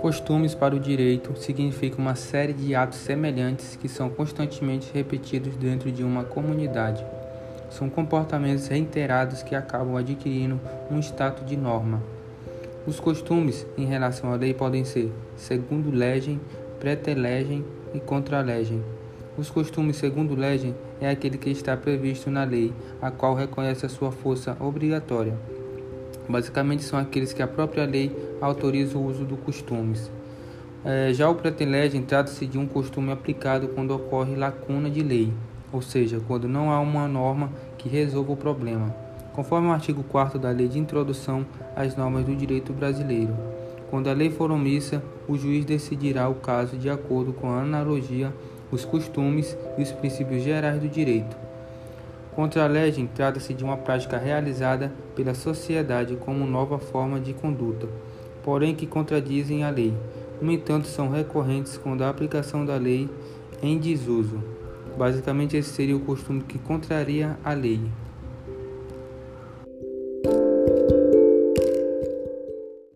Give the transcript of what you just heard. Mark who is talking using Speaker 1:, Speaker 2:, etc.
Speaker 1: Costumes para o direito significa uma série de atos semelhantes que são constantemente repetidos dentro de uma comunidade. São comportamentos reiterados que acabam adquirindo um status de norma. Os costumes em relação à lei podem ser segundo legem, pretelegem e contralegem. Os costumes segundo legem é aquele que está previsto na lei, a qual reconhece a sua força obrigatória. Basicamente são aqueles que a própria lei autoriza o uso dos costumes. É, já o pretelegem trata-se de um costume aplicado quando ocorre lacuna de lei, ou seja, quando não há uma norma que resolva o problema. Conforme o artigo 4 da Lei de Introdução às Normas do Direito Brasileiro, quando a lei for omissa, o juiz decidirá o caso de acordo com a analogia, os costumes e os princípios gerais do direito. Contra a legem, trata-se de uma prática realizada pela sociedade como nova forma de conduta, porém que contradizem a lei. No entanto, são recorrentes quando a aplicação da lei em desuso. Basicamente, esse seria o costume que contraria a lei.